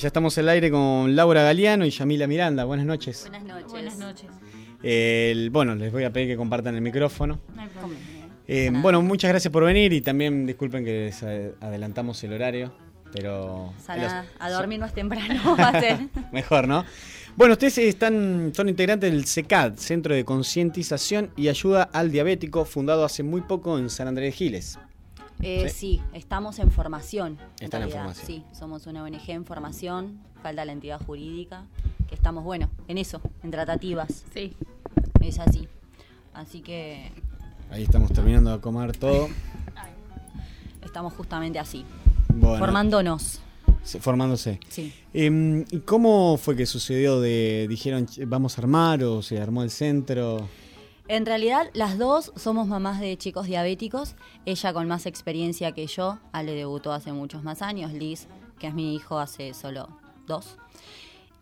Ya estamos al aire con Laura Galeano y Yamila Miranda. Buenas noches. Buenas noches. Buenas noches. El- bueno, les voy a pedir que compartan el micrófono. No hay problema. Eh, bueno, muchas gracias por venir y también disculpen que les adelantamos el horario, pero Sana, los- a dormir más temprano va a ser. mejor, ¿no? Bueno, ustedes están, son integrantes del CECAD, Centro de Concientización y Ayuda al Diabético, fundado hace muy poco en San Andrés de Giles. Eh, Sí. sí. estamos en formación. Están en realidad. formación. Sí, somos una ONG en formación, falta la entidad jurídica, que estamos, bueno, en eso, en tratativas. Sí. Es así. Así que Ahí estamos terminando de comer todo. estamos justamente así, Bueno, formándonos. se- formándose. Sí. Em, ¿Y cómo fue que sucedió? De, dijeron, "Che, vamos a armar o se armó el centro? En realidad, las dos somos mamás de chicos diabéticos. Ella con más experiencia que yo. Ale debutó hace muchos más años. Liz, que es mi hijo, hace solo dos.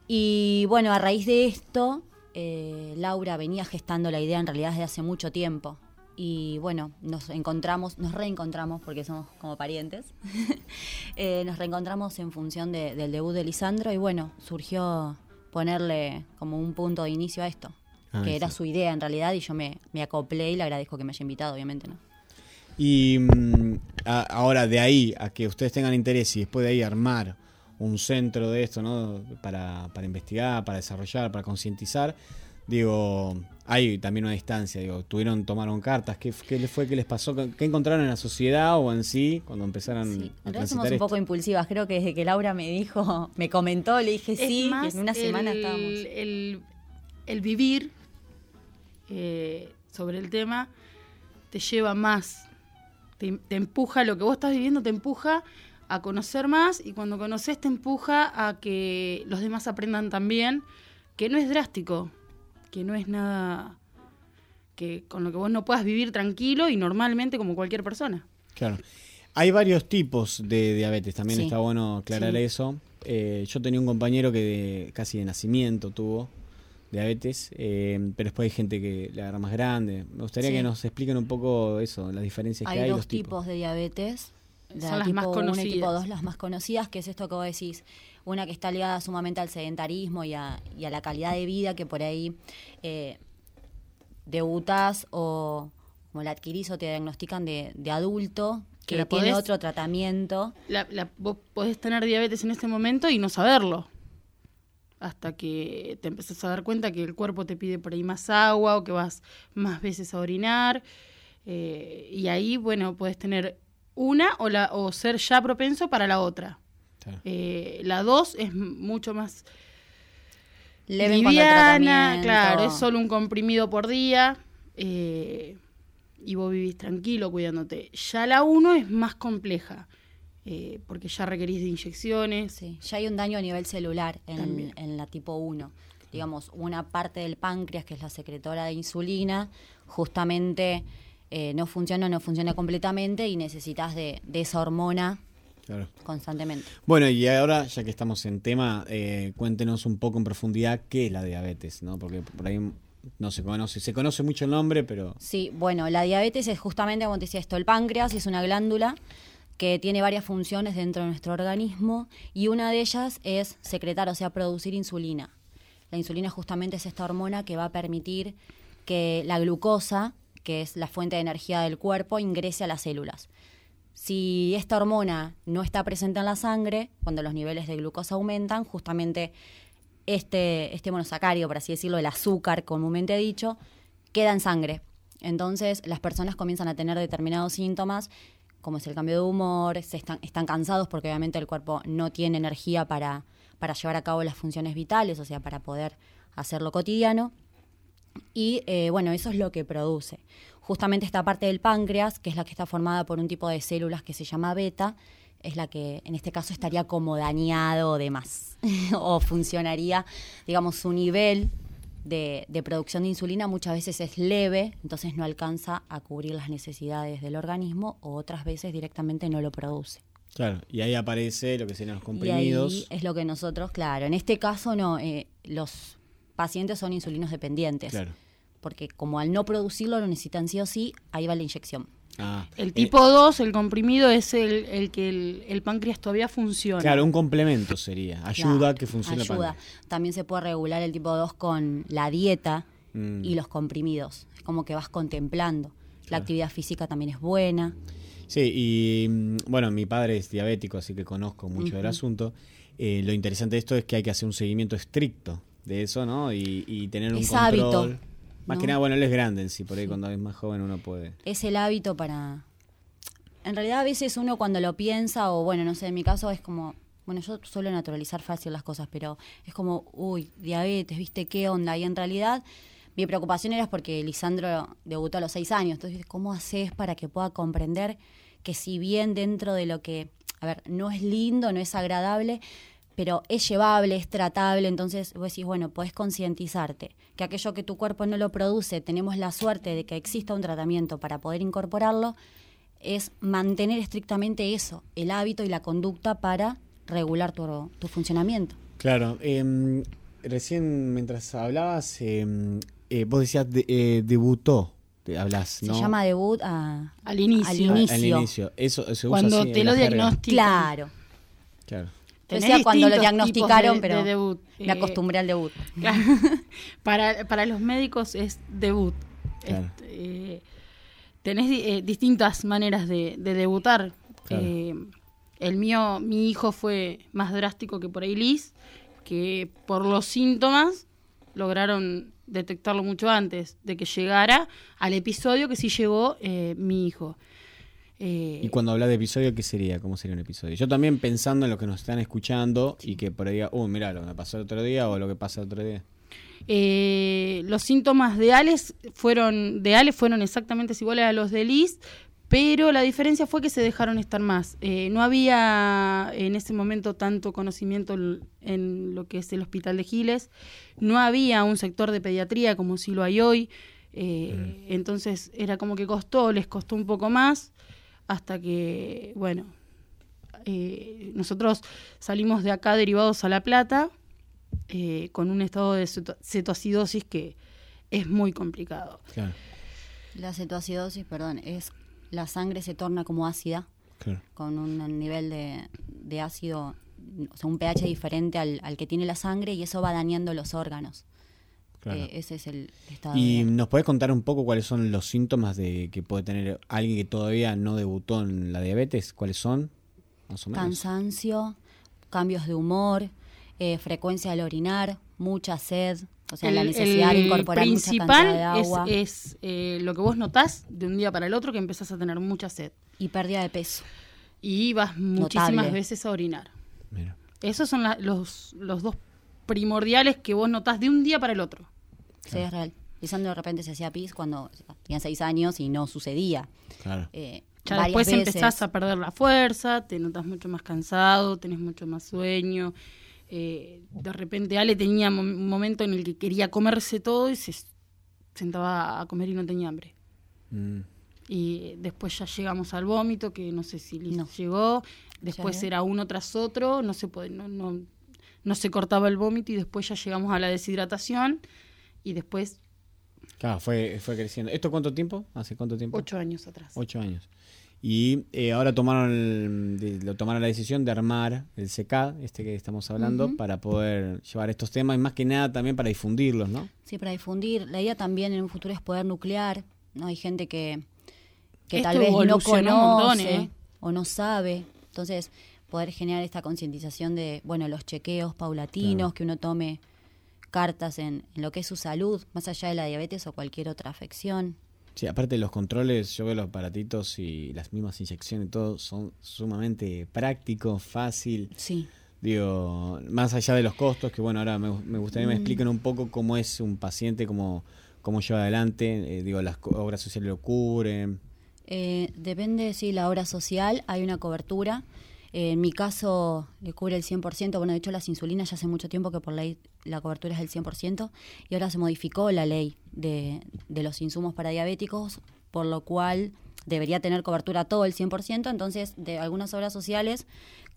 Y bueno, a raíz de esto, eh, Laura venía gestando la idea en realidad desde hace mucho tiempo. Y bueno, nos encontramos, nos reencontramos porque somos como parientes. Eh, nos reencontramos en función de- del debut de Lisandro y bueno, surgió ponerle como un punto de inicio a esto Ah, que sí. era su idea en realidad y yo me, me acoplé y le agradezco que me haya invitado, obviamente, ¿no? Y mm, a- ahora de ahí a que ustedes tengan interés y después de ahí armar un centro de esto, ¿no? Para, para investigar, para desarrollar, para concientizar, digo, hay también una distancia, digo, tuvieron, tomaron cartas, ¿qué, qué les fue, qué les pasó, qué encontraron en la sociedad o en sí cuando empezaron Sí, a transitar somos un poco impulsivas, creo que desde que Laura me dijo, me comentó, le dije Es sí, más, y en una semana el, estábamos. El, el vivir eh, sobre el tema te lleva más, te, te empuja, lo que vos estás viviendo te empuja a conocer más y cuando conoces te empuja a que los demás aprendan también, que no es drástico, que no es nada que con lo que vos no puedas vivir tranquilo y normalmente como cualquier persona. Claro. Hay varios tipos de diabetes, también Sí. está bueno aclarar Sí. eso. Eh, yo tenía un compañero que de- casi de nacimiento tuvo diabetes, eh, pero después hay gente que le agarra más grande. Me gustaría Sí. que nos expliquen un poco eso, las diferencias que Hay hay. dos los tipos de diabetes. La Son las tipo más 1 y tipo conocidas. 2, las más conocidas, que es esto que vos decís, una que está ligada sumamente al sedentarismo y a, y a la calidad de vida que por ahí eh, debutas o como la adquirís o te diagnostican de, de adulto, Que que la tiene podés- otro tratamiento. la, la- vos podés tener diabetes en este momento y no saberlo. Hasta que te empezás a dar cuenta que el cuerpo te pide por ahí más agua o que vas más veces a orinar. eh, y ahí, bueno, puedes tener una o, la, o ser ya propenso para la otra. Eh, la dos es mucho más Leve liviana, claro, es solo un comprimido por día. eh, y vos vivís tranquilo cuidándote. Ya la uno es más compleja. Eh, porque ya requerís de inyecciones. Sí, ya hay un daño a nivel celular en, la tipo 1. Digamos, una parte del páncreas, que es la secretora de insulina, justamente eh, no funciona, no funciona completamente y necesitas de, de esa hormona Claro. constantemente. Bueno, y ahora, ya que estamos en tema, eh, cuéntenos un poco en profundidad qué es la diabetes, ¿no? Porque por ahí no se conoce, se conoce mucho el nombre, pero Sí, bueno, la diabetes es justamente, como te decía esto, el páncreas es una glándula que tiene varias funciones dentro de nuestro organismo y una de ellas es secretar, o sea, producir insulina. La insulina justamente es esta hormona que va a permitir que la glucosa, que es la fuente de energía del cuerpo, ingrese a las células. Si esta hormona no está presente en la sangre, cuando los niveles de glucosa aumentan, justamente este, este monosacario, por así decirlo, el azúcar comúnmente dicho, queda en sangre. Entonces las personas comienzan a tener determinados síntomas, como es el cambio de humor, se están, están cansados porque obviamente el cuerpo no tiene energía para, para llevar a cabo las funciones vitales, o sea, para poder hacer lo cotidiano. Y eh, bueno, eso es lo que produce. Justamente esta parte del páncreas, que es la que está formada por un tipo de células que se llama beta, es la que en este caso estaría como dañado o demás. o funcionaría, digamos, su nivel de, de producción de insulina muchas veces es leve, entonces no alcanza a cubrir las necesidades del organismo o otras veces directamente no lo produce. claro, y ahí aparece lo que serían los Y comprimidos. ahí es lo que nosotros, claro, en este caso no, eh, los pacientes son insulinos dependientes. Claro. Porque como al no producirlo lo necesitan sí o sí, ahí va la inyección. Ah, El eh, tipo 2, el comprimido, es el, el que el, el páncreas todavía funciona. claro, un complemento sería. Ayuda a que funcione el páncreas. También se puede regular el tipo 2 con la dieta Mm. y los comprimidos. Es como que vas contemplando. La actividad física también es buena. Sí, y mm, bueno, mi padre es diabético, así que conozco mucho del Ujú. asunto. Eh, lo interesante de esto es que hay que hacer un seguimiento estricto de eso, ¿no? Y, y tener un Es control. hábito, Más ¿no? que nada, bueno, él es grande en sí, por ahí Sí. cuando es más joven uno puede. Es el hábito para... En realidad a veces uno cuando lo piensa, o bueno, no sé, en mi caso es como... Bueno, yo suelo naturalizar fácil las cosas, pero es como, uy, diabetes, ¿viste qué onda? Y en realidad mi preocupación era porque Lisandro debutó a los seis años. Entonces, ¿cómo haces para que pueda comprender que si bien dentro de lo que, a ver, no es lindo, no es agradable, pero es llevable, es tratable, entonces vos decís, bueno, podés concientizarte que aquello que tu cuerpo no lo produce, tenemos la suerte de que exista un tratamiento para poder incorporarlo, es mantener estrictamente eso, el hábito y la conducta para regular tu, tu funcionamiento. Claro, em, recién mientras hablabas, em, eh, vos decías de- eh, debutó, te hablas, Se ¿no? llama debut a, Al inicio. Al inicio. inicio. Eso se usa Cuando así te lo diagnostican. Claro. Claro. Yo Tenés decía cuando lo diagnosticaron, de- pero de debut. me Eh, acostumbré al debut. Claro. para, para los médicos es debut. Claro. Este, eh, tenés eh, distintas maneras de, de debutar. Claro. Eh, el mío, mi hijo fue más drástico que por ahí Liz, que por los síntomas lograron detectarlo mucho antes de que llegara al episodio que sí llegó eh, mi hijo. Eh, Y cuando hablas de episodio, ¿qué sería? ¿Cómo sería un episodio? Yo también pensando en lo que nos están escuchando y que por ahí, uh, mira lo que me pasó el otro día o lo que pasa el otro día. Eh, los síntomas de Alex fueron de Alex fueron exactamente iguales a los de Liz, pero la diferencia fue que se dejaron estar más. Eh, no había en ese momento tanto conocimiento en lo que es el hospital de Giles, no había un sector de pediatría como si lo hay hoy, eh, entonces era como que costó, les costó un poco más, hasta que, bueno, eh, nosotros salimos de acá derivados a La Plata eh, con un estado de ceto- cetoacidosis que es muy complicado. Claro, La cetoacidosis, perdón, es la sangre se torna como ácida, claro. con un nivel de, de ácido, o sea, un pH diferente al, al que tiene la sangre y eso va dañando los órganos. Claro. Eh, ese es el estado. ¿Y de- nos podés contar un poco cuáles son los síntomas de que puede tener alguien que todavía no debutó en la diabetes? ¿Cuáles son? Más o menos. Cansancio, cambios de humor, eh, frecuencia al orinar, mucha sed, o sea, la El- necesidad de incorporar mucha principal cantidad de es, agua es, eh, lo que vos notás de un día para el otro que empezás a tener mucha sed y pérdida de peso. y vas muchísimas Notable. veces a orinar. Mira. Esos son la- los, los dos primordiales que vos notás de un día para el otro. Sí, es real. Lisandro de repente se hacía pis cuando tenía seis años y no sucedía. Claro. Eh, Ya después veces. empezás a perder la fuerza, te notas mucho más cansado, tenés mucho más sueño. Eh, de repente Ale tenía un momento en el que quería comerse todo y se sentaba a comer y no tenía hambre. Mm. Y después ya llegamos al vómito, que no sé si Liz No. llegó. Después era uno tras otro, no se, puede, no, no, no se cortaba el vómito y después ya llegamos a la deshidratación. Y después, Claro, fue, fue creciendo. ¿Esto cuánto tiempo? ¿Hace cuánto tiempo? ocho años atrás. Ocho años. Y eh, ahora tomaron el- de- lo tomaron la decisión de armar el CECAD, este que estamos hablando, para poder llevar estos temas y más que nada también para difundirlos, ¿no? Sí, para difundir. La idea también en un futuro es poder nuclear. ¿no? Hay gente que, que Esto tal vez no conoce ¿eh? o no sabe. Entonces, poder generar esta concientización de, bueno, los chequeos paulatinos, Claro. que uno tome cartas en, en lo que es su salud, más allá de la diabetes o cualquier otra afección. Sí, aparte de los controles, yo veo los aparatitos y las mismas inyecciones y todo son sumamente prácticos, fácil. Sí. Digo, más allá de los costos, que bueno, ahora me, me gustaría que me Mm. expliquen un poco cómo es un paciente, cómo, cómo lleva adelante, eh, digo, las obras sociales lo cubren. Eh, depende si la obra social hay una cobertura. Eh, en mi caso le cubre el 100%. Bueno, de hecho las insulinas ya hace mucho tiempo que por ley la cobertura es del 100% y ahora se modificó la ley de, de los insumos para diabéticos, por lo cual debería tener cobertura todo el 100%. Entonces, de algunas obras sociales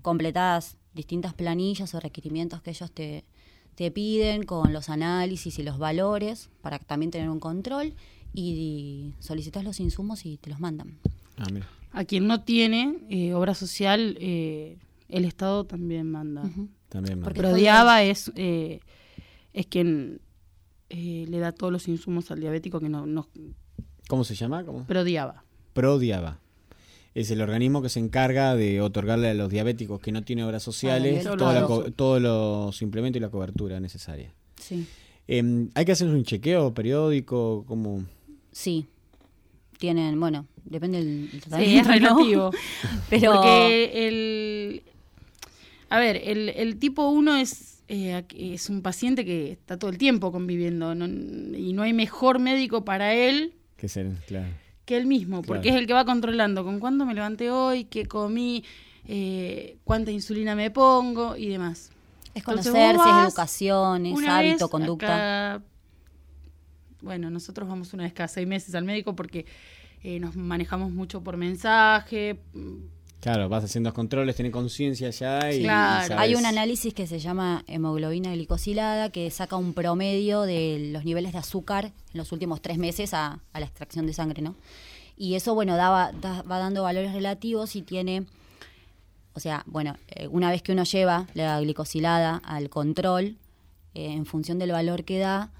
completadas distintas planillas o requerimientos que ellos te, te piden con los análisis y los valores para también tener un control y solicitas los insumos y te los mandan. Ah, mira. A quien no tiene eh, obra social, eh, el Estado también manda. También. Porque- manda. Pero Diaba es, eh, es quien eh, le da todos los insumos al diabético que no, no ¿Cómo se llama? ¿Cómo? pero Diaba. Prodiaba. Es el organismo que se encarga de otorgarle a los diabéticos que no tienen obras sociales Ah, la Todo todos los implementos y la cobertura necesaria. Sí. Em, ¿Hay que hacer un chequeo periódico? como Sí. Tienen, bueno, depende del del Sí, es tratamiento, ¿no? relativo. Pero Porque el. A ver, el, el tipo 1 es, eh, es un paciente que está todo el tiempo conviviendo no- y no hay mejor médico para él que ser, claro. que él mismo, porque es el que va controlando con cuándo me levanté hoy, qué comí, eh, cuánta insulina me pongo y demás. es conocerse, es educación, es hábito, vez conducta. bueno, nosotros vamos una vez cada seis meses al médico porque eh, nos manejamos mucho por mensaje. Claro, vas haciendo los controles, tenés conciencia ya y, Claro. y sabes- Hay un análisis que se llama hemoglobina glicosilada que saca un promedio de los niveles de azúcar en los últimos tres meses a, a la extracción de sangre, ¿no? Y eso, bueno, daba, da- va dando valores relativos y tiene, o sea, bueno, eh, una vez que uno lleva la glicosilada al control, eh, en función del valor que da,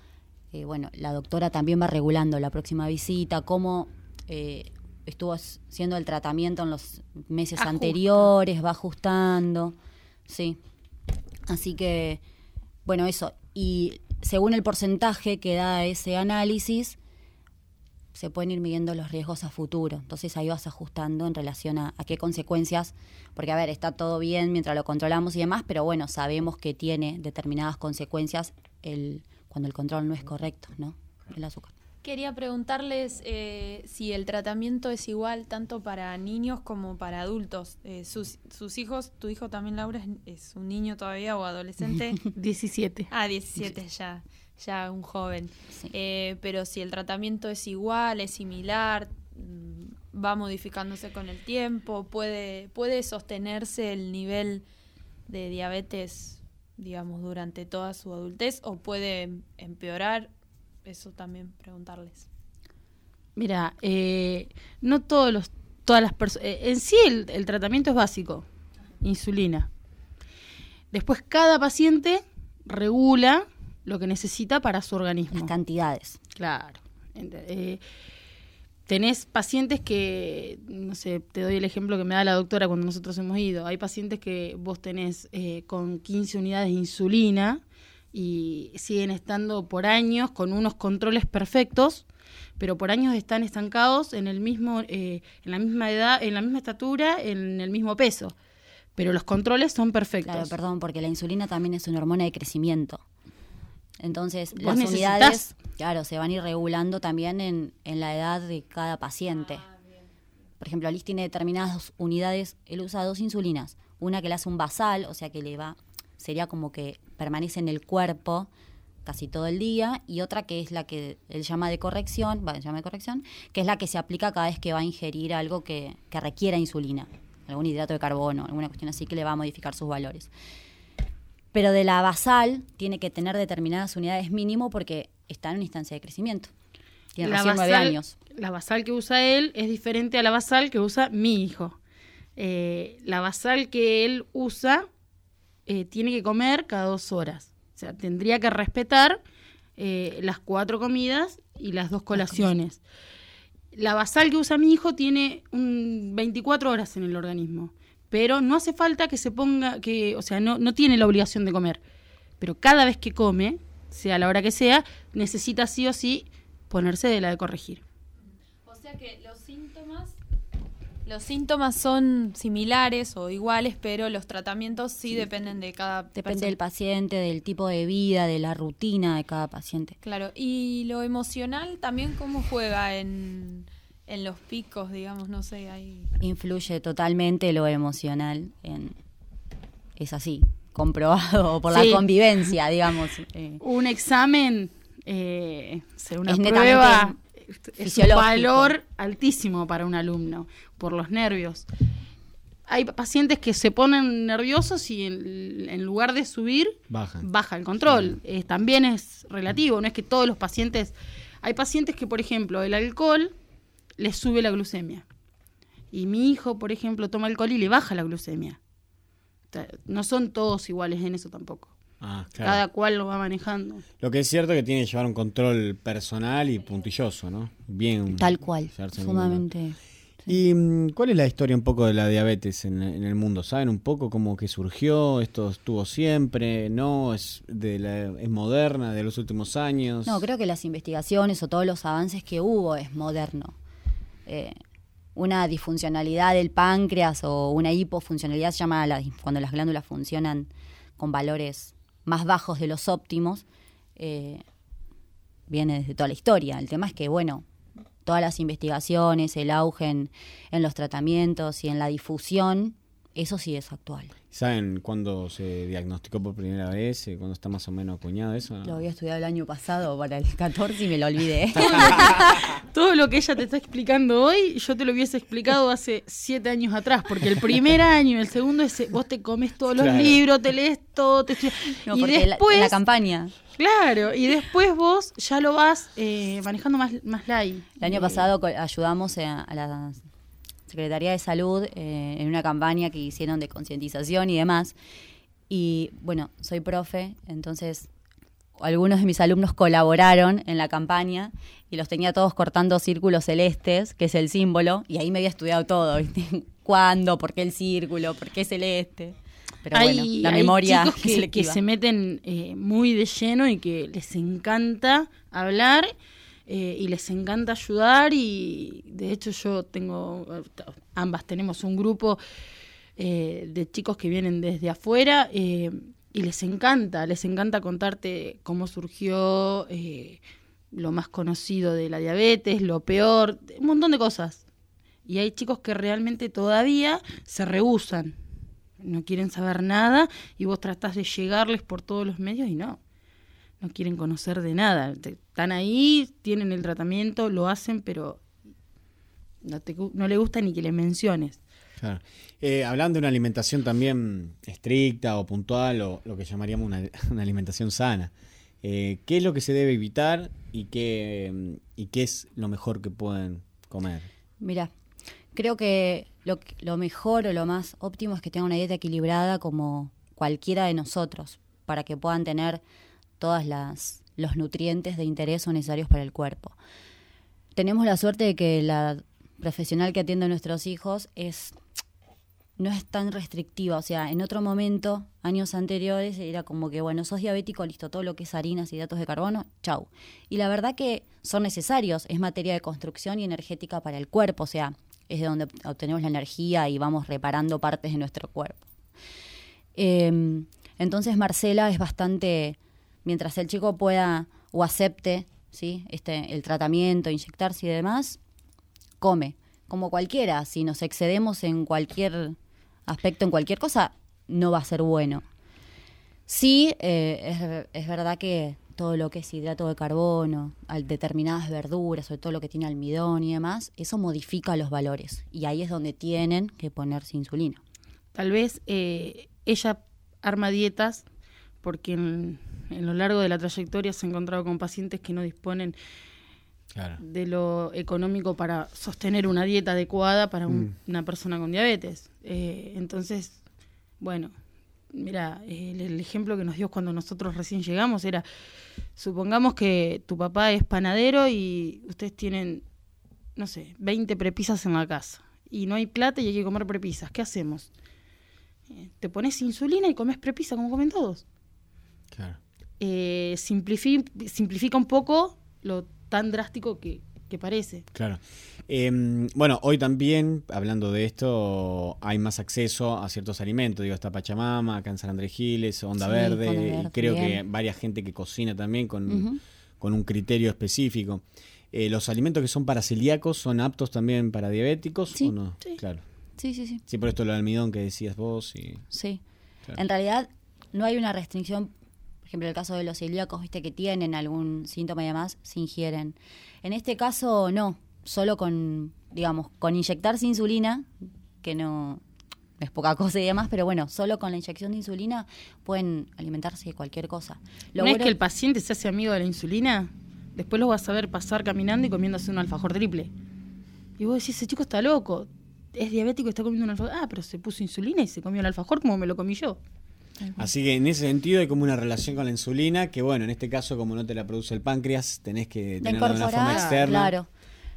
eh, bueno, la doctora también va regulando la próxima visita, cómo eh, estuvo siendo el tratamiento en los meses Ajusta. anteriores, va ajustando, sí. Así que, bueno, eso. Y según el porcentaje que da ese análisis, se pueden ir midiendo los riesgos a futuro. Entonces ahí vas ajustando en relación a, a qué consecuencias, porque a ver, está todo bien mientras lo controlamos y demás, pero bueno, sabemos que tiene determinadas consecuencias el, cuando el control no es correcto, ¿no? El azúcar. Quería preguntarles eh, si el tratamiento es igual tanto para niños como para adultos. Eh, sus, sus hijos, tu hijo también, Laura, es, un niño todavía o adolescente. 17. Ah, 17 ya, ya un joven. Sí. Eh, pero si el tratamiento es igual, es similar, mm, va modificándose con el tiempo, puede, puede sostenerse el nivel de diabetes, digamos, durante toda su adultez o puede empeorar. Eso también preguntarles. Mira, eh, no todos los, todas las personas. en sí, el, el tratamiento es básico: insulina. Después, cada paciente regula lo que necesita para su organismo. Las cantidades. Claro. Eh, tenés pacientes que, no sé, te doy el ejemplo que me da la doctora cuando nosotros hemos ido. Hay pacientes que vos tenés eh, con 15 unidades de insulina y siguen estando por años con unos controles perfectos, pero por años están estancados en el mismo, eh, en la misma edad, en la misma estatura, en el mismo peso. Pero los controles son perfectos. Claro, perdón, porque la insulina también es una hormona de crecimiento. Entonces, las necesitas- unidades, claro, se van a ir regulando también en, en la edad de cada paciente. Por ejemplo, Alice tiene determinadas unidades, él usa dos insulinas. Una que le hace un basal, o sea que le va, sería como que permanece en el cuerpo casi todo el día, y otra que es la que él llama de corrección, va, llama de corrección, que es la que se aplica cada vez que va a ingerir algo que, que requiera insulina, algún hidrato de carbono, alguna cuestión así que le va a modificar sus valores. Pero de la basal tiene que tener determinadas unidades mínimo porque está en una instancia de crecimiento. Tiene recién nueve años. La basal que usa él es diferente a la basal que usa mi hijo. Eh, la basal que él usa eh, tiene que comer cada dos horas. O sea, tendría que respetar eh, las cuatro comidas y las dos colaciones. La basal que usa mi hijo tiene un 24 horas en el organismo, pero no hace falta que se ponga, que, o sea, no, no tiene la obligación de comer. Pero cada vez que come, sea la hora que sea, necesita sí o sí ponerse de la de corregir. O sea que los síntomas los síntomas son similares o iguales, pero los tratamientos sí, dependen de cada Depende persona. del paciente, del tipo de vida, de la rutina de cada paciente. Claro, y lo emocional también cómo juega en, en los picos, digamos, no sé, hay Influye totalmente lo emocional. En, es así, comprobado por Sí. la convivencia, digamos. eh. Un examen, eh, una Es prueba, es un valor altísimo para un alumno, por los nervios. Hay pacientes que se ponen nerviosos y en, en lugar de subir, Bajan. baja el control. Eh, también es relativo, no es que todos los pacientes Hay pacientes que, por ejemplo, el alcohol les sube la glucemia. Y mi hijo, por ejemplo, toma alcohol y le baja la glucemia. O sea, no son todos iguales en eso tampoco. Ah, claro. Cada cual lo va manejando. Lo que es cierto es que tiene que llevar un control personal y puntilloso, ¿no? Bien. Tal cual, sumamente. ¿Y mm, cuál es la historia un poco de la diabetes en, en el mundo? ¿Saben un poco cómo que surgió? ¿Esto estuvo siempre? ¿No? ¿Es, de la, ¿Es moderna de los últimos años? No, creo que las investigaciones o todos los avances que hubo es moderno. Eh, una disfuncionalidad del páncreas o una hipofuncionalidad se llama la- cuando las glándulas funcionan con valores más bajos de los óptimos, eh, viene desde toda la historia. El tema es que, bueno, todas las investigaciones, el auge en, en los tratamientos y en la difusión, eso sí es actual. ¿Saben cuándo se diagnosticó por primera vez? Eh, ¿Cuándo está más o menos acuñado eso? Lo había estudiado el año pasado para el 14 y me lo olvidé. Todo lo que ella te está explicando hoy, yo te lo hubiese explicado hace siete años atrás, porque el primer año y el segundo es vos te comes todos los libros, te lees todo, te estudias. No, y porque la- después, la, campaña. claro, y después vos ya lo vas eh, manejando más, más light. El año Eh, pasado ayudamos a, a la Secretaría de Salud eh, en una campaña que hicieron de concientización y demás. Y bueno, soy profe, entonces algunos de mis alumnos colaboraron en la campaña y los tenía todos cortando círculos celestes, que es el símbolo, y ahí me había estudiado todo, ¿viste? ¿Cuándo? ¿Por qué el círculo? ¿Por qué celeste? Pero hay, bueno, la hay memoria chicos que, que se meten eh, muy de lleno y que les encanta hablar eh, y les encanta ayudar y de hecho yo tengo, ambas tenemos un grupo eh, de chicos que vienen desde afuera eh, y les encanta, les encanta contarte cómo surgió eh, lo más conocido de la diabetes, lo peor, un montón de cosas. Y hay chicos que realmente todavía se rehusan, no quieren saber nada y vos tratás de llegarles por todos los medios y no, no quieren conocer de nada. Están ahí, tienen el tratamiento, lo hacen, pero no, te, no le gusta ni que le menciones. Claro. Eh, hablando de una alimentación también estricta o puntual o lo que llamaríamos una, una alimentación sana, eh, ¿qué es lo que se debe evitar y qué, y qué es lo mejor que pueden comer? Mira, creo que lo, lo mejor o lo más óptimo es que tengan una dieta equilibrada como cualquiera de nosotros, para que puedan tener todas las los nutrientes de interés o necesarios para el cuerpo. Tenemos la suerte de que la profesional que atiende a nuestros hijos es no es tan restrictiva, o sea, en otro momento, años anteriores, era como que, bueno, sos diabético, listo, todo lo que es harinas y hidratos de carbono, chau. Y la verdad que son necesarios, es materia de construcción y energética para el cuerpo, o sea, es de donde obtenemos la energía y vamos reparando partes de nuestro cuerpo. Eh, entonces Marcela es bastante, mientras el chico pueda o acepte ¿sí? este, el tratamiento, inyectarse y demás, come, como cualquiera. Si nos excedemos en cualquier aspecto, en cualquier cosa, no va a ser bueno. Sí, eh, es, es verdad que todo lo que es hidrato de carbono, al- determinadas verduras, sobre todo lo que tiene almidón y demás, eso modifica los valores. Y ahí es donde tienen que ponerse insulina. Tal vez eh, ella arma dietas porque en, en lo largo de la trayectoria se ha encontrado con pacientes que no disponen Claro. de lo económico para sostener una dieta adecuada para un- una persona con diabetes. Eh, entonces, bueno, mira, el, el ejemplo que nos dio cuando nosotros recién llegamos era, supongamos que tu papá es panadero y ustedes tienen, no sé, 20 prepisas en la casa y no hay plata y hay que comer prepisas. ¿Qué hacemos? Eh, te pones insulina y comes prepisa como comen todos Claro. eh, simplifi- simplifica un poco lo tan drástico que, que parece. Claro. Eh, bueno, hoy también, hablando de esto, hay más acceso a ciertos alimentos. Digo, está Pachamama, acá en San Andrés Giles, Onda Sí, Verde, y creo que varias gente que cocina también con, con un criterio específico. Eh, ¿Los alimentos que son para celíacos son aptos también para diabéticos Sí. o no? Sí. Claro. Sí, sí, sí. Sí, por esto lo almidón que decías vos. Y... Sí. Claro. En realidad no hay una restricción, ejemplo, el caso de los celíacos, viste que tienen algún síntoma y demás, se ingieren. En este caso no, solo con, digamos, con inyectarse insulina, que no es poca cosa y demás, pero bueno, solo con la inyección de insulina pueden alimentarse de cualquier cosa. Lo ¿No es que el paciente se hace amigo de la insulina? después los vas a ver pasar caminando y comiéndose un alfajor triple. Y vos decís, ese chico está loco, es diabético y está comiendo un alfajor. Ah, pero se puso insulina y se comió el alfajor como me lo comí yo. Así que en ese sentido hay como una relación con la insulina, que bueno, en este caso como no te la produce el páncreas, tenés que La tenerla de una forma externa. claro.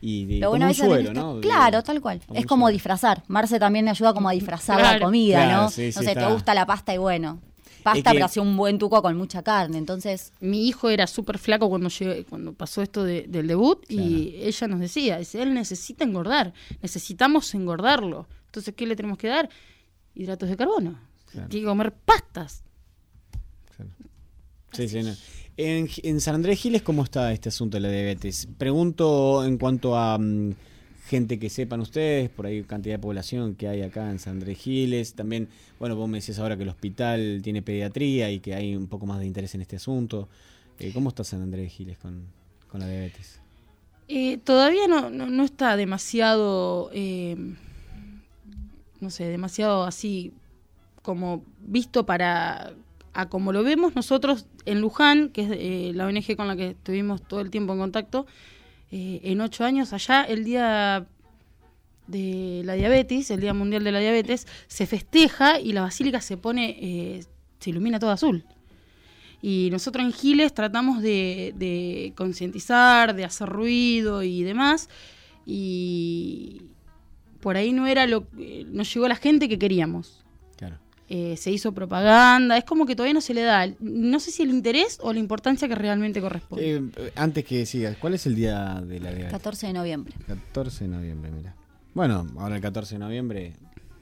Y de, Pero como un suero, ¿no? Claro, tal cual. Como es como suero. disfrazar. Marce también me ayuda como a disfrazar la comida, Claro, ¿no? sí, sí, no sé, está. te gusta la pasta y bueno. Es Pasta, que- pero hacía un buen tuco con mucha carne. Entonces, Mi hijo era súper flaco cuando llegué- cuando pasó esto de- del debut y ella nos decía, dice, él necesita engordar, necesitamos engordarlo. Entonces, ¿qué le tenemos que dar? Hidratos de carbono. Claro. Tiene que comer pastas. Sí, sí, no. En, en San Andrés Giles, ¿cómo está este asunto de la diabetes? Pregunto en cuanto a mm, gente que sepan ustedes, por ahí cantidad de población que hay acá en San Andrés Giles. También, bueno, vos me decías ahora que el hospital tiene pediatría y que hay un poco más de interés en este asunto. Eh, ¿Cómo está San Andrés Giles con, con la diabetes? Eh, todavía no, no, no está demasiado, eh, no sé, demasiado así como visto para, a como lo vemos nosotros en Luján, que es eh, la ONG con la que estuvimos todo el tiempo en contacto, eh, en ocho años allá, el día de la diabetes, el Día Mundial de la Diabetes, se festeja y la basílica se pone, eh, se ilumina todo azul. Y nosotros en Giles tratamos de, concientizar, de hacer ruido y demás. Y por ahí no era lo no llegó la gente que queríamos. Eh, se hizo propaganda, es como que todavía no se le da, no sé si el interés o la importancia que realmente corresponde. Eh, antes que sigas, ¿cuál es el día de la diabetes? 14 de noviembre. 14 de noviembre, mira. Bueno, ahora el 14 de noviembre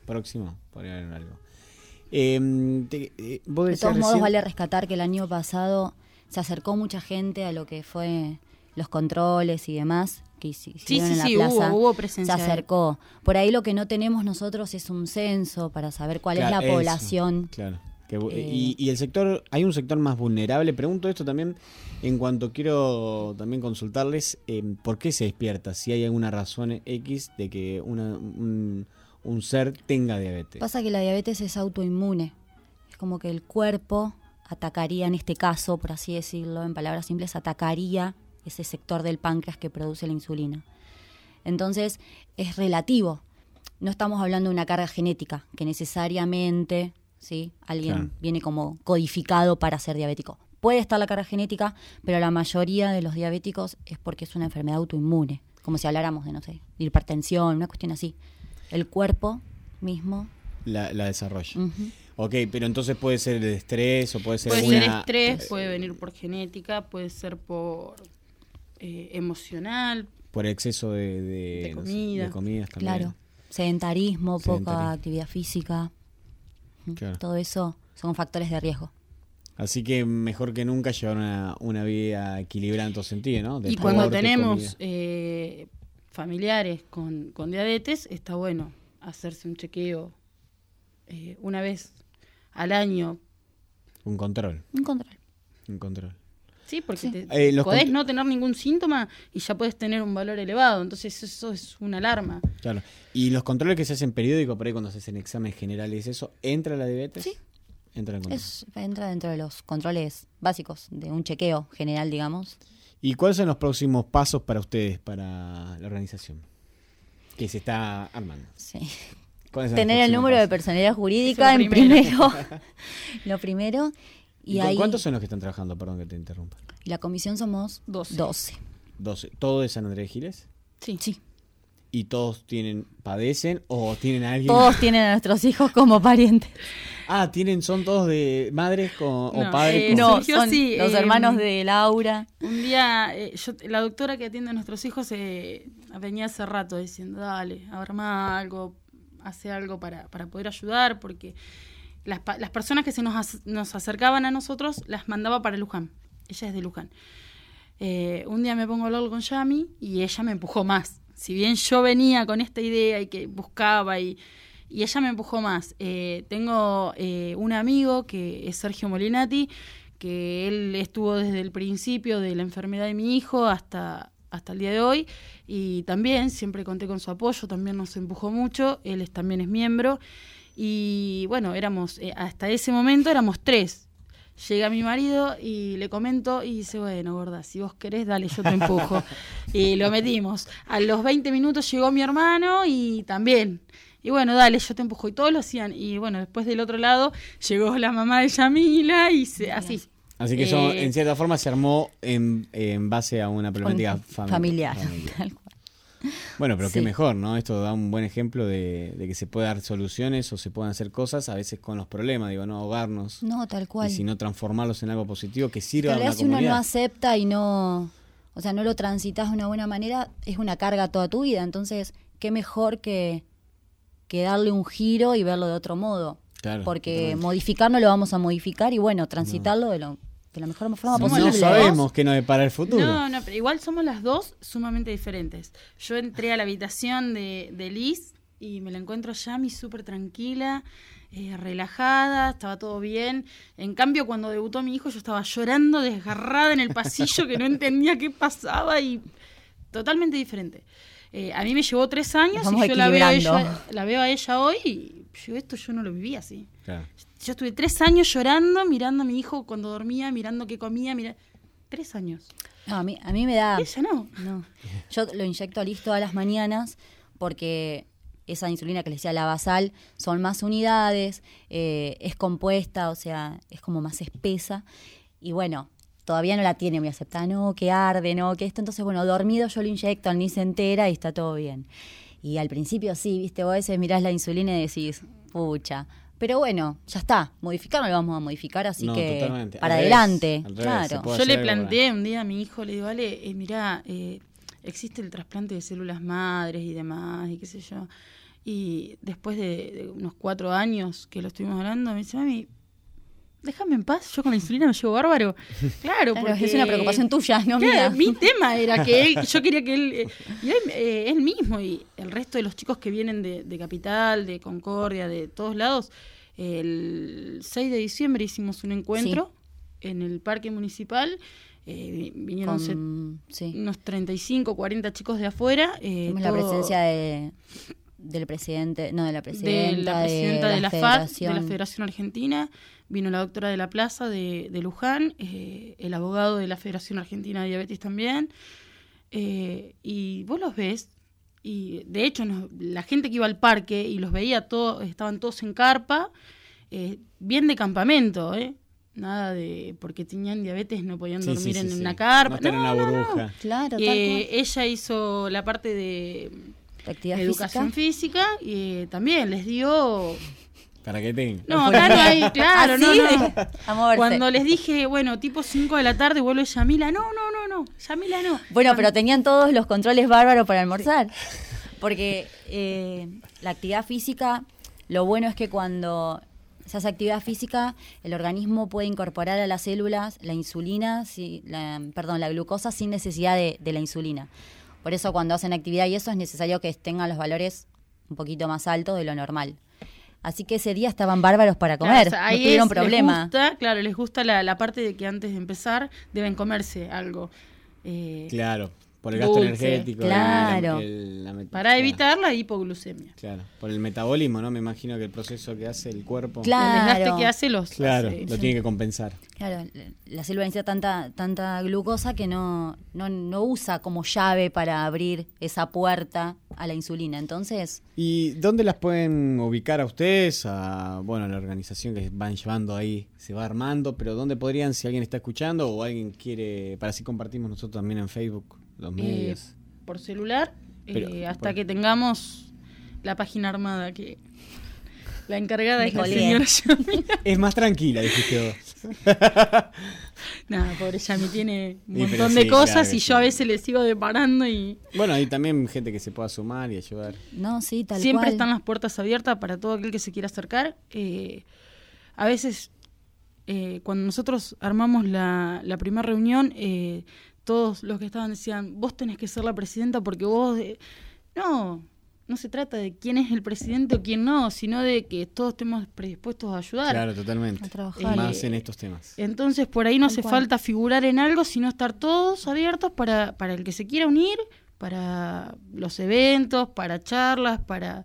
próximo, podría haber algo. Eh, te- eh, vos De todos modos, recién- vale rescatar que el año pasado se acercó mucha gente a lo que fue los controles y demás que hicieron sí, en la sí, plaza. hubo- hubo se presencia. acercó. Por ahí lo que no tenemos nosotros es un censo para saber cuál es la eso, población. Claro. Que Eh, y, y el sector, hay un sector más vulnerable. Pregunto esto también en cuanto quiero también consultarles eh, por qué se despierta, si hay alguna razón X de que una- un, un ser tenga diabetes. Pasa que la diabetes es autoinmune. Es como que el cuerpo atacaría, en este caso, por así decirlo, en palabras simples, atacaría ese sector del páncreas que produce la insulina. Entonces, es relativo. No estamos hablando de una carga genética, que necesariamente ¿sí? alguien Claro. viene como codificado para ser diabético. Puede estar la carga genética, pero la mayoría de los diabéticos es porque es una enfermedad autoinmune, como si habláramos de, no sé, de hipertensión, una cuestión así. El cuerpo mismo La, la desarrolla. Ok, pero entonces puede ser el estrés o puede ser Puede alguna- ser estrés, puede venir por genética, puede ser por eh, emocional. por exceso de, comida. de comidas también. Claro. Sedentarismo, poca Sedentarismo. actividad física. Claro. Todo eso son factores de riesgo. Así que mejor que nunca llevar una, una vida equilibrada en todo sentido, ¿no? y cuando tenemos eh, familiares con, con diabetes, está bueno hacerse un chequeo eh, una vez al año. Un control, Un control. un control. Sí, porque Sí. te- Eh, los podés no tener ningún síntoma y ya puedes tener un valor elevado. Entonces eso es una alarma. Claro. Y los controles que se hacen periódicos, por ahí cuando se hacen exámenes generales, ¿eso entra la diabetes? Sí. Entra en control. Es, entra dentro de los controles básicos de un chequeo general, digamos. ¿Y cuáles son los próximos pasos para ustedes, para la organización? Que se está armando. Sí. ¿Cuáles son los Tener el número de personalidad jurídica en primero. lo primero. ¿Y, Y, con ahí cuántos son los que están trabajando? Perdón que te interrumpa. la comisión somos Doce. 12. 12. ¿Todo de San Andrés de Giles? Sí. Sí. ¿Y todos tienen, padecen o tienen a alguien? Todos tienen a nuestros hijos como parientes. Ah, tienen, son todos de madres con, o No, padres eh, con... No, son así, los eh, hermanos de Laura. Un día, eh, yo, la doctora que atiende a nuestros hijos eh, venía hace rato diciendo, dale, arma algo, hace algo para, para poder ayudar, porque las, personas que se nos, nos acercaban a nosotros las mandaba para Luján. Ella es de Luján. Eh, un día me pongo a hablar con Yami y ella me empujó más. Si bien yo venía con esta idea y que buscaba y, y ella me empujó más. Eh, tengo eh, un amigo que es Sergio Molinati, que él estuvo desde el principio de la enfermedad de mi hijo hasta, hasta el día de hoy y también siempre conté con su apoyo, también nos empujó mucho, él es, también es miembro y bueno, éramos, eh, hasta ese momento éramos tres. Llega mi marido y le comento y dice, bueno, gorda, si vos querés, dale, yo te empujo. y lo metimos. A los 20 minutos llegó mi hermano y también. Y bueno, dale, yo te empujo. Y todos lo hacían. Y bueno, después del otro lado llegó la mamá de Yamila y se, así. Así que eso, Eh, en cierta forma, se armó en, en base a una problemática Fam- fami- familiar. familiar. Tal. Bueno, pero qué mejor, ¿no? Esto da un buen ejemplo de, de que se puede dar soluciones o se pueden hacer cosas a veces con los problemas, digo, no ahogarnos. No, tal cual. Y sino transformarlos en algo positivo que sirva a realidad, una si uno no acepta y no, o sea, no lo transitas de una buena manera, es una carga toda tu vida. Entonces, qué mejor que, que darle un giro y verlo de otro modo. Claro, Porque totalmente. modificar no lo vamos a modificar y bueno, transitarlo de, lo, de la mejor forma Somos posible. no sabemos qué nos depara el futuro. No, no, pero igual somos las dos sumamente diferentes. Yo entré a la habitación de, de Liz y me la encuentro a Yami súper tranquila, eh, relajada, estaba todo bien. En cambio, cuando debutó mi hijo, yo estaba llorando, desgarrada en el pasillo, que no entendía qué pasaba y totalmente diferente. Eh, a mí me llevó tres años Nos y yo la veo, a ella, la veo a ella hoy y yo esto yo no lo viví así. Claro. Yo estuve tres años llorando, mirando a mi hijo cuando dormía, mirando qué comía, mira Tres años. No, a mí, a mí me da... Ella no. No. Yo lo inyecto a Liz todas las mañanas porque esa insulina que les decía, la basal, son más unidades, eh, es compuesta, o sea, es como más espesa. Y bueno, todavía no la tiene muy aceptada, no, que arde, no, que esto. Entonces, bueno, dormido yo lo inyecto, ni se entera y está todo bien. Y al principio sí, viste, vos a veces mirás la insulina y decís, pucha. Pero bueno, ya está, modificar no lo vamos a modificar, así No, que totalmente. Al para revés, adelante, al revés, se claro. Yo le para- planteé un día a mi hijo, le digo, Ale, eh, mirá, eh, existe el trasplante de células madres y demás, y qué sé yo. Y después de, de unos cuatro años que lo estuvimos hablando, me dice, mami, déjame en paz, yo con la insulina me llevo bárbaro. Claro, Claro, porque... es una preocupación tuya, no Claro, mía. mi tema era que él, yo quería que él, eh, y él, eh, él mismo y el resto de los chicos que vienen de, de Capital, de Concordia, de todos lados, el 6 de diciembre hicimos un encuentro en el parque municipal, eh, vi- vinieron se- Con- sí. unos 35, 40 chicos de afuera. Tuvimos la presencia de, del presidente, no, de la de presidenta, la presidenta de, la, FAD, de la Federación Argentina, vino la doctora de la Plaza de, de Luján, eh, el abogado de la Federación Argentina de Diabetes también, eh, y vos los ves, y de hecho nos- la gente que iba al parque y los veía todos, estaban todos en carpa, eh, bien de campamento, ¿eh? Nada de porque tenían diabetes no podían dormir sí, sí, en sí. una carpa. No en una no, no. burbuja. Claro, tal Eh, cual. ella hizo la parte de actividad educación física. física y también les dio Para que tengan. no, acá no hay, claro, no, Así no. moverse. Cuando les dije, bueno, tipo 5 de la tarde vuelve Yamila, no, no, no, no, Yamila no. Bueno, pero tenían todos los controles bárbaros para almorzar. Porque eh, la actividad física, lo bueno es que cuando se hace actividad física, el organismo puede incorporar a las células la insulina, si- la, perdón, la glucosa sin necesidad de, de la insulina. Por eso cuando hacen actividad y eso es necesario que tengan los valores un poquito más altos de lo normal. Así que ese día estaban bárbaros para Claro, comer, o sea, no ahí tuvieron es- problema. Les gusta, claro, les gusta la, la parte de que antes de empezar deben comerse algo. eh, Claro, por el gasto energético. el- Claro. el- la met- para evitar la hipoglucemia. Claro, por el metabolismo, ¿no? Me imagino que el proceso que hace el cuerpo. Claro. El desgaste que hace los. Claro, hace- lo tiene que compensar. Claro, la- la célula necesita tanta, tanta glucosa que no, no, no usa como llave para abrir esa puerta a la insulina. Entonces, ¿Y dónde las pueden ubicar a ustedes? A, bueno, a la organización que van llevando ahí, se va armando, pero ¿dónde podrían, si alguien está escuchando o alguien quiere, para así compartimos nosotros también en Facebook, los eh, por celular, Pero, eh, hasta por- que tengamos la página armada que la encargada es la señora Yamila. Es más tranquila, dijiste vos. Nada, pobre Yami tiene un Sí, montón de sí, cosas claro y yo a veces le sigo deparando y Bueno, hay también gente que se pueda sumar y ayudar. no, sí, tal siempre cual. están las puertas abiertas para todo aquel que se quiera acercar. Eh, a veces, eh, cuando nosotros armamos la, la primera reunión, eh, todos los que estaban decían, vos tenés que ser la presidenta porque vos... eh". No, no se trata de quién es el presidente o quién no, sino de que todos estemos predispuestos a ayudar. Claro, totalmente. A trabajar. Y más Eh, en estos temas. Entonces, por ahí no hace falta figurar en algo, sino estar todos abiertos para, para el que se quiera unir, para los eventos, para charlas, para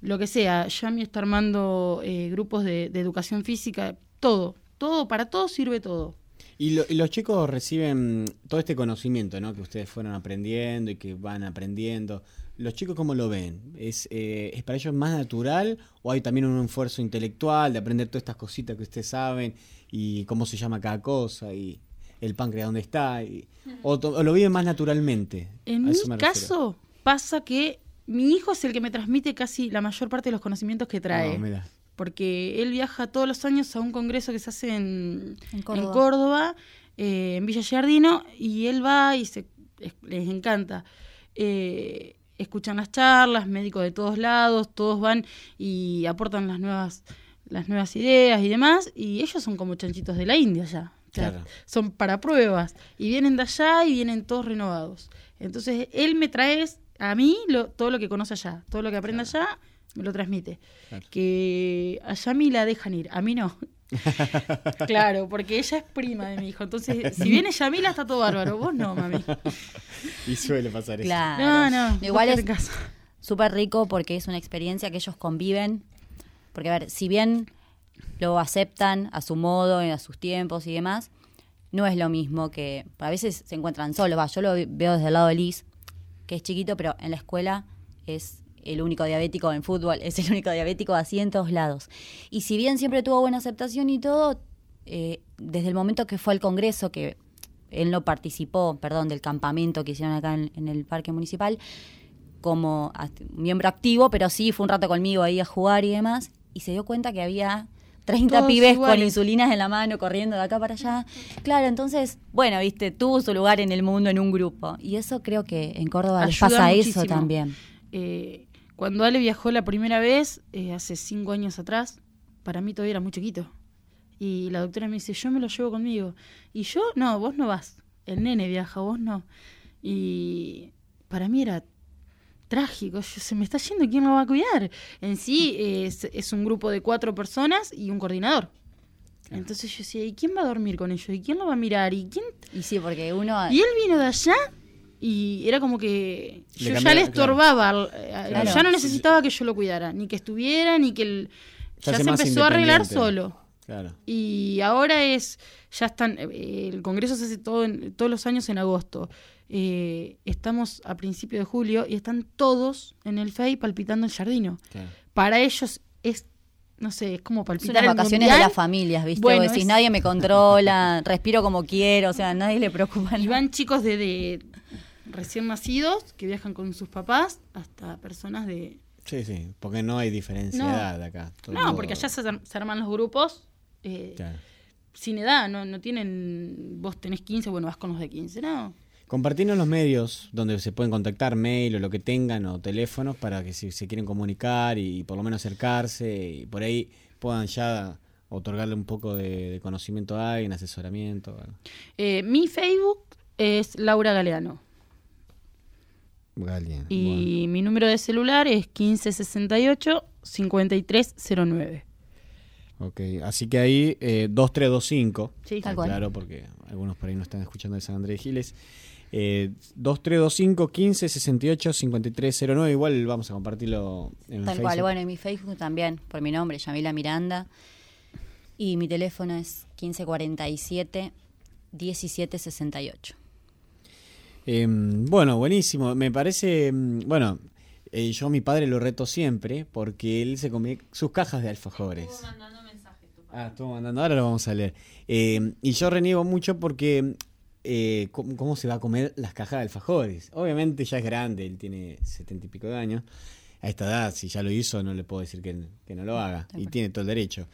lo que sea. Yami está armando eh, grupos de, de educación física, todo, todo, para todo sirve todo. Y, lo- y los chicos reciben todo este conocimiento, ¿no? Que ustedes fueron aprendiendo y que van aprendiendo. ¿Los chicos cómo lo ven? ¿Es, eh, ¿Es para ellos más natural o hay también un esfuerzo intelectual de aprender todas estas cositas que ustedes saben y cómo se llama cada cosa y el páncreas dónde está? Y, o, lo viven más naturalmente? En mi refiero. caso pasa que mi hijo es el que me transmite casi la mayor parte de los conocimientos que trae. Ah, mira. Porque él viaja todos los años a un congreso que se hace en, En en Córdoba. Córdoba, eh, en Villa Giardino, y él va y se, es- les encanta. Eh, escuchan las charlas, médicos de todos lados, todos van y aportan las nuevas, las nuevas ideas y demás, y ellos son como chanchitos de la India ya. O sea, Claro. Son para pruebas. Y vienen de allá y vienen todos renovados. Entonces, él me trae a mí lo- todo lo que conoce allá. Todo lo que aprende allá, lo transmite. Claro. Que a mí la dejan ir, a mí no. claro, porque ella es prima de mi hijo. Entonces, si viene Yamila, está todo bárbaro. Vos no, mami. Y suele pasar eso. Claro. No, no. Igual es súper rico porque es una experiencia que ellos conviven. Porque, a ver, si bien lo aceptan a su modo, a sus tiempos y demás, no es lo mismo que. A veces se encuentran solos. Va, yo lo veo desde el lado de Liz, que es chiquito, pero en la escuela es el único diabético en fútbol, es el único diabético así en todos lados. Y si bien siempre tuvo buena aceptación y todo, eh, desde el momento que fue al Congreso, que él no participó, perdón, del campamento que hicieron acá en- en el parque municipal, como miembro activo, pero sí fue un rato conmigo ahí a jugar y demás, y se dio cuenta que había 30 Todos pibes con insulinas en la mano corriendo de acá para allá. Claro, entonces, bueno, viste, tuvo su lugar en el mundo en un grupo. Y eso creo que en Córdoba les pasa eso también. Eh, cuando Ale viajó la primera vez, eh, hace cinco años atrás, para mí todavía era muy chiquito. Y la doctora me dice, yo me lo llevo conmigo. Y yo, no, vos no vas. El nene viaja, vos no. Y para mí era trágico. Yo, se me está yendo, ¿quién lo va a cuidar? En sí eh, es, es un grupo de cuatro personas y un coordinador. Entonces yo decía, ¿y quién va a dormir con ellos? ¿Y quién lo va a mirar? ¿Y quién Y sí, porque uno... y él vino de allá y era como que Le yo ya le estorbaba, eh, Claro. ya no necesitaba que yo lo cuidara, ni que estuviera, ni que Se ya se empezó a arreglar solo. Claro. Y ahora es, ya están, eh, el congreso se hace todo en- todos los años en agosto. Eh, estamos a principio de julio y están todos en el FEI palpitando el jardino. claro. Para ellos es, no sé, es como Son palpitar las el vacaciones mundial. de las familias, ¿viste? Bueno, Vos decís, es- nadie me controla, respiro como quiero, o sea, a nadie le preocupa. Y van chicos de, de recién nacidos que viajan con sus papás hasta personas de... Sí, sí, porque no hay diferencia No. de edad acá. Todo- No, porque allá se, se arman los grupos eh, Claro. sin edad, no, no tienen... Vos tenés 15, bueno, vas con los de 15, ¿no? Compartirnos los medios donde se pueden contactar, mail o lo que tengan, o teléfonos, para que si se quieren comunicar y por lo menos acercarse y por ahí puedan ya otorgarle un poco de, de conocimiento a alguien, asesoramiento. Eh, mi Facebook es Laura Galeano Alguien, y mi número de celular es 1568-5309. bueno. Ok, así que ahí eh, 2325. Sí, cual. Claro, porque algunos por ahí no están escuchando de San Andrés Giles. Eh, 2325 15 68 5309. Igual vamos a compartirlo en Tal Facebook. cual, bueno, y mi Facebook también, por mi nombre, Yamila Miranda. Y mi teléfono es 1547 1768. Eh, bueno, buenísimo. Me parece, mm, bueno, eh, yo a mi padre lo reto siempre porque él se comía sus cajas de alfajores. Ah, estuvo mandando, ahora lo vamos a leer. Eh, y yo reniego mucho porque eh, ¿cómo, cómo se va a comer las cajas de alfajores? Obviamente ya es grande, él tiene setenta y pico de años. A esta edad, si ya lo hizo, no le puedo decir que, que no lo haga. Y tiene todo el derecho.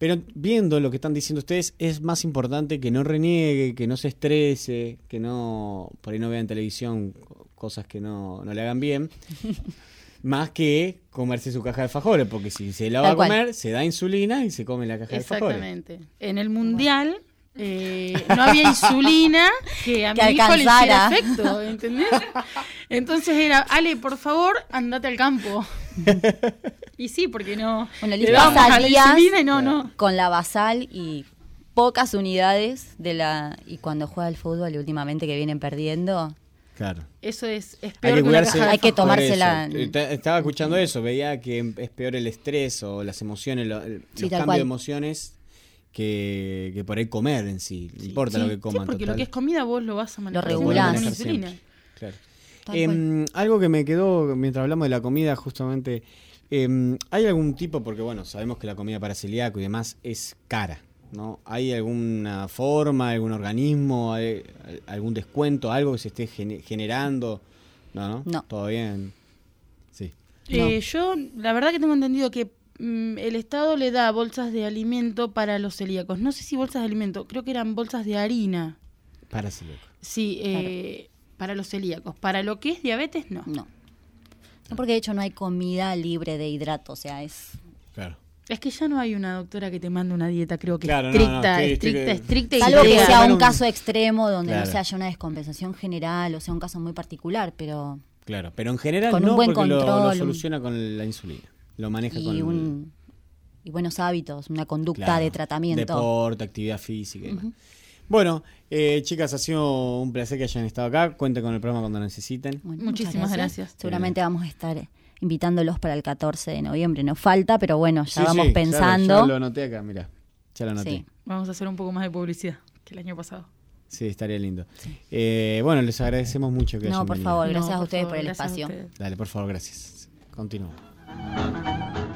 Pero viendo lo que están diciendo ustedes, es más importante que no reniegue, que no se estrese, que no, por ahí no vea en televisión co- cosas que no, no le hagan bien, más que comerse su caja de alfajores, porque si se la va Tal a cual. comer, se da insulina y se come la caja de alfajores. Exactamente. En el mundial eh, no había insulina que a Que mi hijo le hiciera alcanzara. efecto, ¿entendés? Entonces era, Ale, por favor, andate al campo. y sí, porque no. Bueno, le la días insulina y no, no. con la basal y pocas unidades de la y cuando juega al fútbol y últimamente que vienen perdiendo Claro. Eso es, es Hay peor que que una caja Hay que tomársela- Estaba escuchando eso, veía que es peor el estrés o las emociones, Sí, los tal cambios cual. de emociones que, que por ahí comer en sí. No importa lo Sí, que sí, coman. porque total. lo que es comida vos lo vas a manejar. Lo regulás. insulina. Claro. Em, algo que me quedó mientras hablamos de la comida, justamente, em, ¿hay algún tipo, porque bueno, sabemos que la comida para celíaco y demás es cara, ¿no? ¿Hay alguna forma, algún organismo, hay- algún descuento, algo que se esté gene- generando? No, no, No. Todo bien. Sí. Eh, yo, la verdad que tengo entendido que el Estado le da bolsas de alimento para los celíacos. No sé si bolsas de alimento, creo que eran bolsas de harina. Para celíaco. Sí, eh, para los celíacos. Para lo que es diabetes, no. No. No, porque de hecho no hay comida libre de hidrato, o sea, es Claro. Es que ya no hay una doctora que te mande una dieta, creo que Claro, estricta, no, estricta, estricta y Salvo que sea un caso extremo donde Claro. no se haya una descompensación general o sea un caso muy particular, pero Claro, pero en general Con un no buen porque lo- lo, control, un- soluciona con la insulina. Lo maneja con y, un, y buenos hábitos, una conducta Claro, de tratamiento. Deporte, actividad física y demás. Bueno, eh, chicas, ha sido un placer que hayan estado acá. Cuenten con el programa cuando necesiten. Bueno, Muchísimas gracias. Seguramente vamos a estar invitándolos para el 14 de noviembre. Nos falta, pero bueno, ya Sí, vamos sí, pensando. Ya lo, ya lo anoté acá, mira. Ya lo anoté. Sí. Vamos a hacer un poco más de publicidad que el año pasado. Sí, estaría lindo. Eh, bueno, les agradecemos mucho que No, hayan por venido. favor, gracias No, a ustedes favor, por el espacio. Dale, por favor, gracias. Continúa. なるほど。